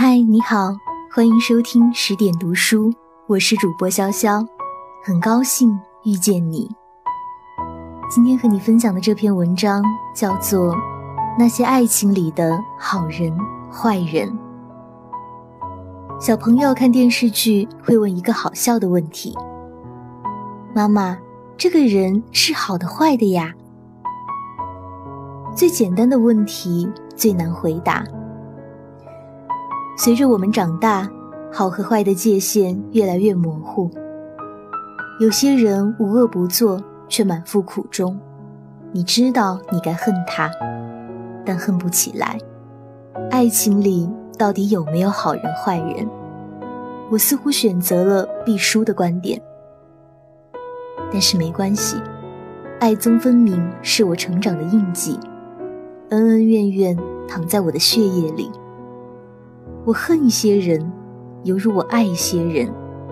嗨，你好，欢迎收听十点读书，我是主播潇潇，很高兴遇见你。今天和你分享的这篇文章叫做《那些爱情里的好人坏人》。小朋友看电视剧会问一个好笑的问题：“妈妈，这个人是好的坏的呀？”最简单的问题最难回答。随着我们长大，好和坏的界限越来越模糊。有些人无恶不作，却满腹苦衷。你知道你该恨他，但恨不起来。爱情里到底有没有好人坏人？我似乎选择了必输的观点。但是没关系，爱憎分明是我成长的印记，恩恩怨怨躺在我的血液里。我恨一些人，犹如我爱一些人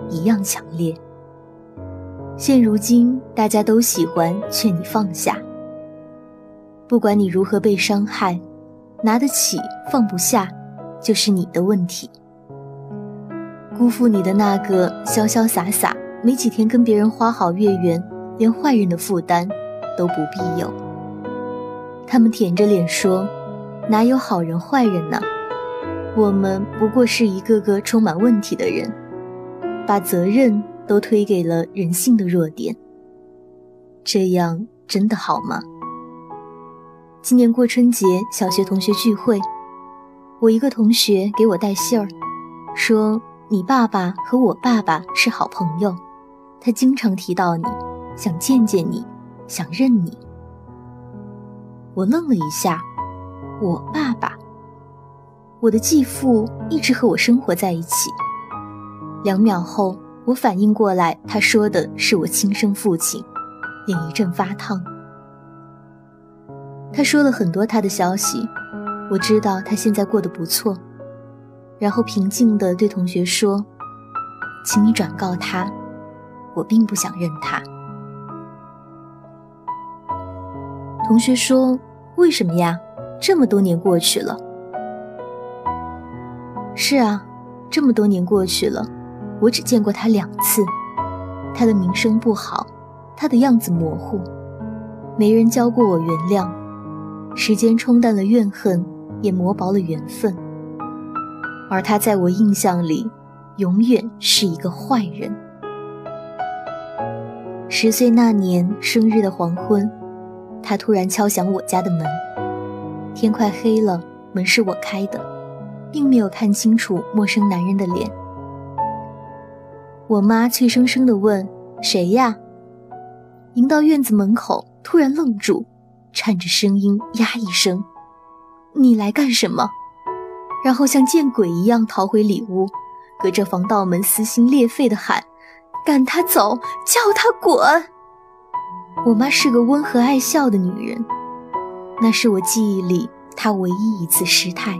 一样强烈。现如今，大家都喜欢劝你放下。不管你如何被伤害，拿得起放不下，就是你的问题。辜负你的那个潇潇洒洒，没几天跟别人花好月圆，连坏人的负担都不必有。他们舔着脸说：“哪有好人坏人呢？”我们不过是一个个充满问题的人，把责任都推给了人性的弱点。这样真的好吗？今年过春节，小学同学聚会，我一个同学给我带信儿，说你爸爸和我爸爸是好朋友，他经常提到你，想见见你，想认你。我愣了一下，我爸爸。我的继父一直和我生活在一起。两秒后，我反应过来，他说的是我亲生父亲，脸一阵发烫。他说了很多他的消息，我知道他现在过得不错。然后平静地对同学说：“请你转告他，我并不想认他。”同学说：“为什么呀？这么多年过去了。”是啊，这么多年过去了，我只见过他两次。他的名声不好，他的样子模糊，没人教过我原谅。时间冲淡了怨恨，也磨薄了缘分。而他在我印象里，永远是一个坏人。十岁那年生日的黄昏，他突然敲响我家的门。天快黑了，门是我开的。并没有看清楚陌生男人的脸。我妈脆生生地问：“谁呀？”迎到院子门口，突然愣住，颤着声音呀一声：“你来干什么？”然后像见鬼一样逃回里屋，隔着防盗门撕心裂肺地喊：“赶他走，叫他滚！”我妈是个温和爱笑的女人，那是我记忆里她唯一一次失态。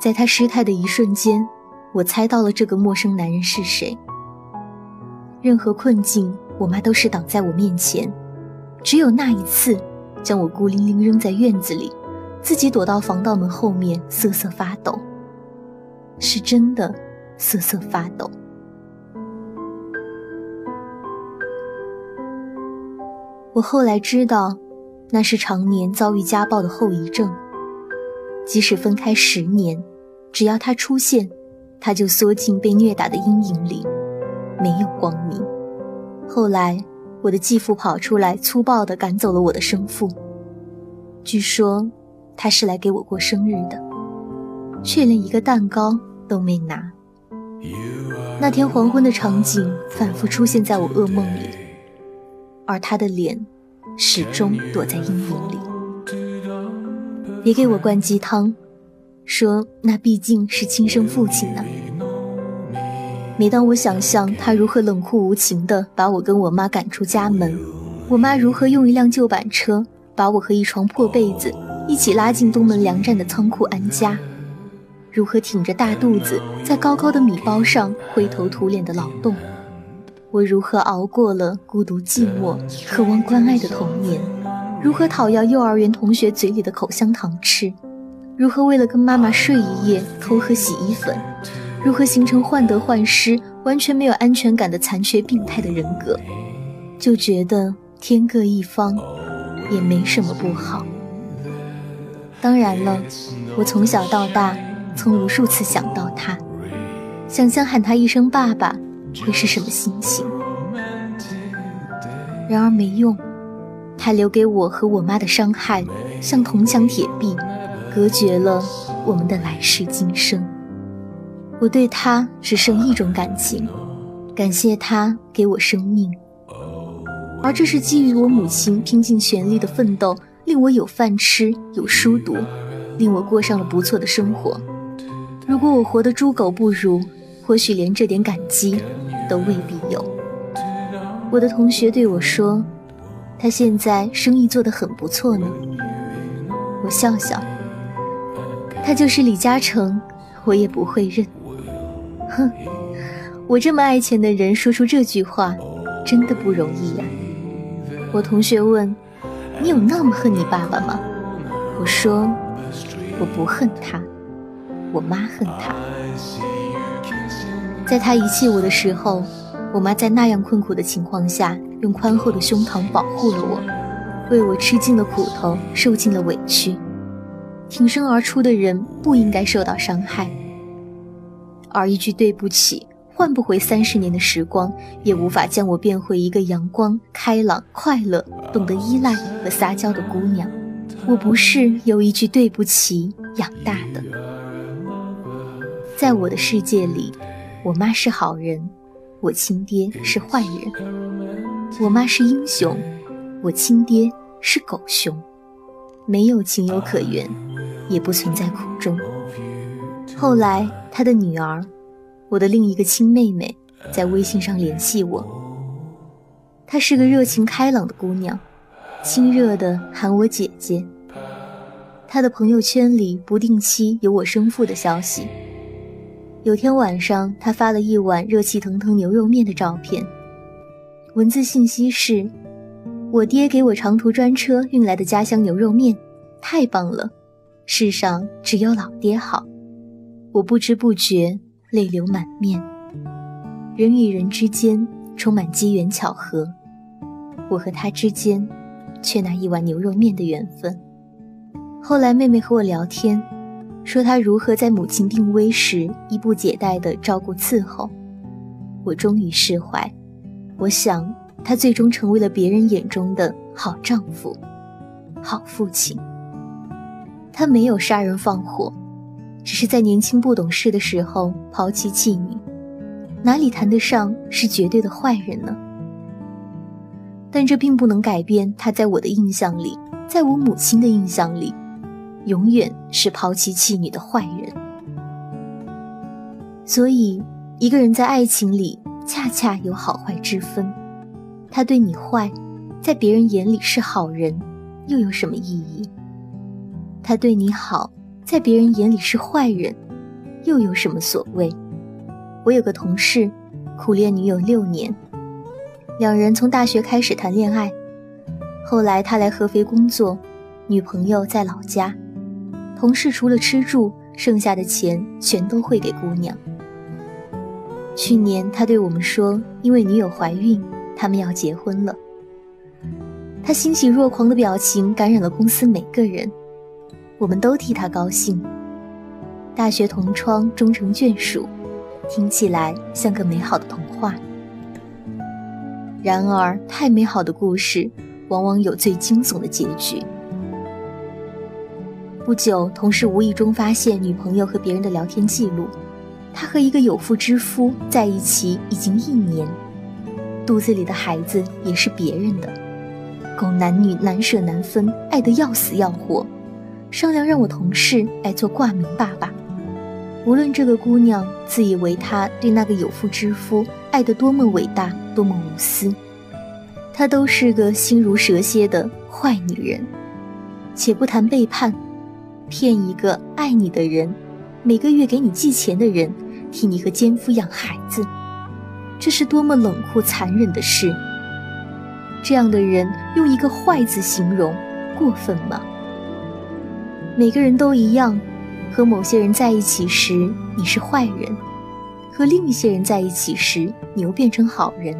在他失态的一瞬间，我猜到了这个陌生男人是谁。任何困境，我妈都是挡在我面前，只有那一次，将我孤零零扔在院子里，自己躲到防盗门后面瑟瑟发抖。是真的瑟瑟发抖。我后来知道，那是常年遭遇家暴的后遗症。即使分开十年。只要他出现，他就缩进被虐打的阴影里，没有光明。后来，我的继父跑出来，粗暴地赶走了我的生父。据说，他是来给我过生日的，却连一个蛋糕都没拿。那天黄昏的场景反复出现在我噩梦里，而他的脸始终躲在阴影里。别给我灌鸡汤。说那毕竟是亲生父亲呢。每当我想象他如何冷酷无情地把我跟我妈赶出家门，我妈如何用一辆旧板车把我和一床破被子一起拉进东门粮站的仓库安家，如何挺着大肚子在高高的米包上灰头土脸的劳动，我如何熬过了孤独寂寞、渴望关爱的童年，如何讨要幼儿园同学嘴里的口香糖吃。如何为了跟妈妈睡一夜偷喝洗衣粉，如何形成患得患失、完全没有安全感的残缺病态的人格，就觉得天各一方，也没什么不好。当然了，我从小到大曾无数次想到他，想象喊他一声爸爸会是什么心情。然而没用，他留给我和我妈的伤害像铜墙铁壁，隔绝了我们的来世今生。我对他只剩一种感情，感谢他给我生命，而这是基于我母亲拼尽全力的奋斗。令我有饭吃，有书读，令我过上了不错的生活。如果我活得猪狗不如，或许连这点感激都未必有。我的同学对我说：“他现在生意做得很不错呢。”我笑笑：“他就是李嘉诚，我也不会认。”哼，我这么爱钱的人说出这句话，真的不容易呀。我同学问。你有那么恨你爸爸吗？我说，我不恨他，我妈恨他。在他遗弃我的时候，我妈在那样困苦的情况下，用宽厚的胸膛保护了我，为我吃尽了苦头，受尽了委屈。挺身而出的人不应该受到伤害，而一句对不起。换不回三十年的时光，也无法将我变回一个阳光、开朗、快乐、懂得依赖和撒娇的姑娘。我不是由一句对不起养大的。在我的世界里，我妈是好人，我亲爹是坏人；我妈是英雄，我亲爹是狗熊。没有情有可原，也不存在苦衷。后来，他的女儿。我的另一个亲妹妹在微信上联系我，她是个热情开朗的姑娘，亲热的喊我姐姐。她的朋友圈里不定期有我生父的消息。有天晚上，她发了一碗热气腾腾牛肉面的照片，文字信息是：我爹给我长途专车运来的家乡牛肉面，太棒了，世上只有老爹好。我不知不觉。泪流满面。人与人之间充满机缘巧合，我和他之间，却那一碗牛肉面的缘分。后来妹妹和我聊天，说她如何在母亲病危时衣不解带地照顾伺候。我终于释怀。我想，他最终成为了别人眼中的好丈夫、好父亲。他没有杀人放火。只是在年轻不懂事的时候抛妻弃女，哪里谈得上是绝对的坏人呢？但这并不能改变他在我的印象里，在我母亲的印象里，永远是抛妻弃女的坏人。所以，一个人在爱情里恰恰有好坏之分。他对你坏，在别人眼里是好人，又有什么意义？他对你好。在别人眼里是坏人，又有什么所谓？我有个同事，苦恋女友六年，两人从大学开始谈恋爱，后来他来合肥工作，女朋友在老家，同事除了吃住，剩下的钱全都会给姑娘。去年他对我们说，因为女友怀孕，他们要结婚了。他欣喜若狂的表情感染了公司每个人。我们都替他高兴。大学同窗终成眷属，听起来像个美好的童话。然而，太美好的故事往往有最惊悚的结局。不久，同事无意中发现女朋友和别人的聊天记录，他和一个有妇之夫在一起已经一年，肚子里的孩子也是别人的，狗男女难舍难分，爱得要死要活。商量让我同事来做挂名爸爸。无论这个姑娘自以为她对那个有妇之夫爱得多么伟大，多么无私，她都是个心如蛇蝎的坏女人。且不谈背叛，骗一个爱你的人，每个月给你寄钱的人，替你和奸夫养孩子，这是多么冷酷残忍的事！这样的人用一个“坏”字形容，过分吗？每个人都一样，和某些人在一起时你是坏人，和另一些人在一起时你又变成好人。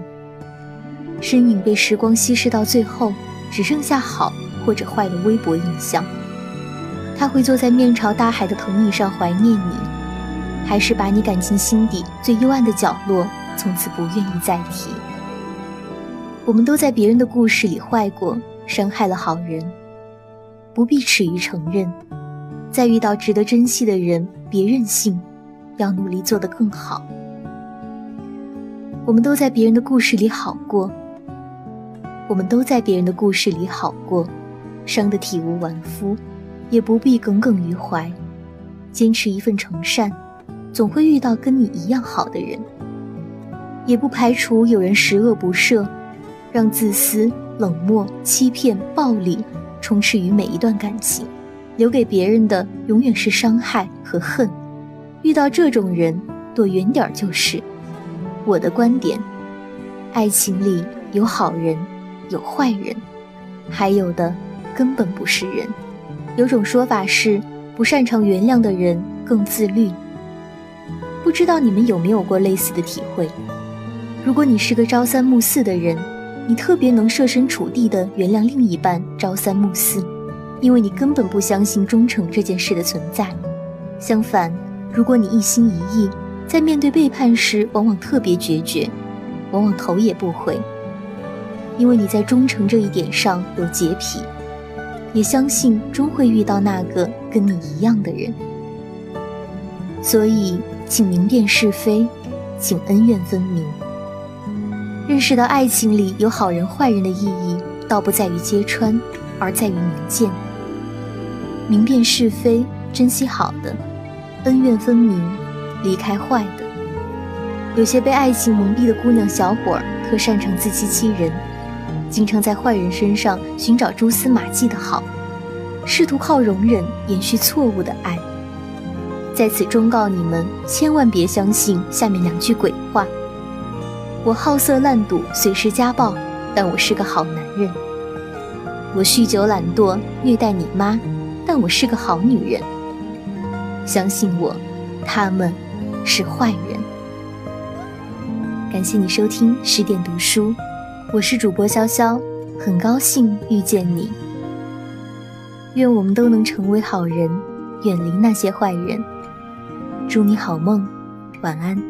身影被时光稀释到最后，只剩下好或者坏的微薄印象。他会坐在面朝大海的藤椅上怀念你，还是把你赶进心底最幽暗的角落，从此不愿意再提？我们都在别人的故事里坏过，伤害了好人，不必耻于承认。在遇到值得珍惜的人，别任性，要努力做得更好。我们都在别人的故事里好过，我们都在别人的故事里好过，伤得体无完肤。也不必耿耿于怀，坚持一份诚善，总会遇到跟你一样好的人。也不排除有人十恶不赦，让自私、冷漠、欺骗、暴力充斥于每一段感情，留给别人的永远是伤害和恨。遇到这种人，躲远点就是。我的观点，爱情里有好人，有坏人，还有的根本不是人。有种说法是，不擅长原谅的人更自律。不知道你们有没有过类似的体会？如果你是个朝三暮四的人，你特别能设身处地的原谅另一半朝三暮四，因为你根本不相信忠诚这件事的存在。相反，如果你一心一意，在面对背叛时往往特别决绝，往往头也不回，因为你在忠诚这一点上有洁癖。也相信终会遇到那个跟你一样的人，所以请明辨是非，请恩怨分明。认识到爱情里有好人坏人的意义，倒不在于揭穿，而在于明鉴。明辨是非，珍惜好的；恩怨分明，离开坏的。有些被爱情蒙蔽的姑娘小伙儿，特擅长自欺欺人。经常在坏人身上寻找蛛丝马迹的好，试图靠容忍延续错误的爱。在此忠告你们，千万别相信下面两句鬼话：我好色烂赌，随时家暴，但我是个好男人；我酗酒懒惰，虐待你妈，但我是个好女人。相信我，他们是坏人。感谢你收听十点读书。我是主播潇潇，很高兴遇见你。愿我们都能成为好人，远离那些坏人。祝你好梦，晚安。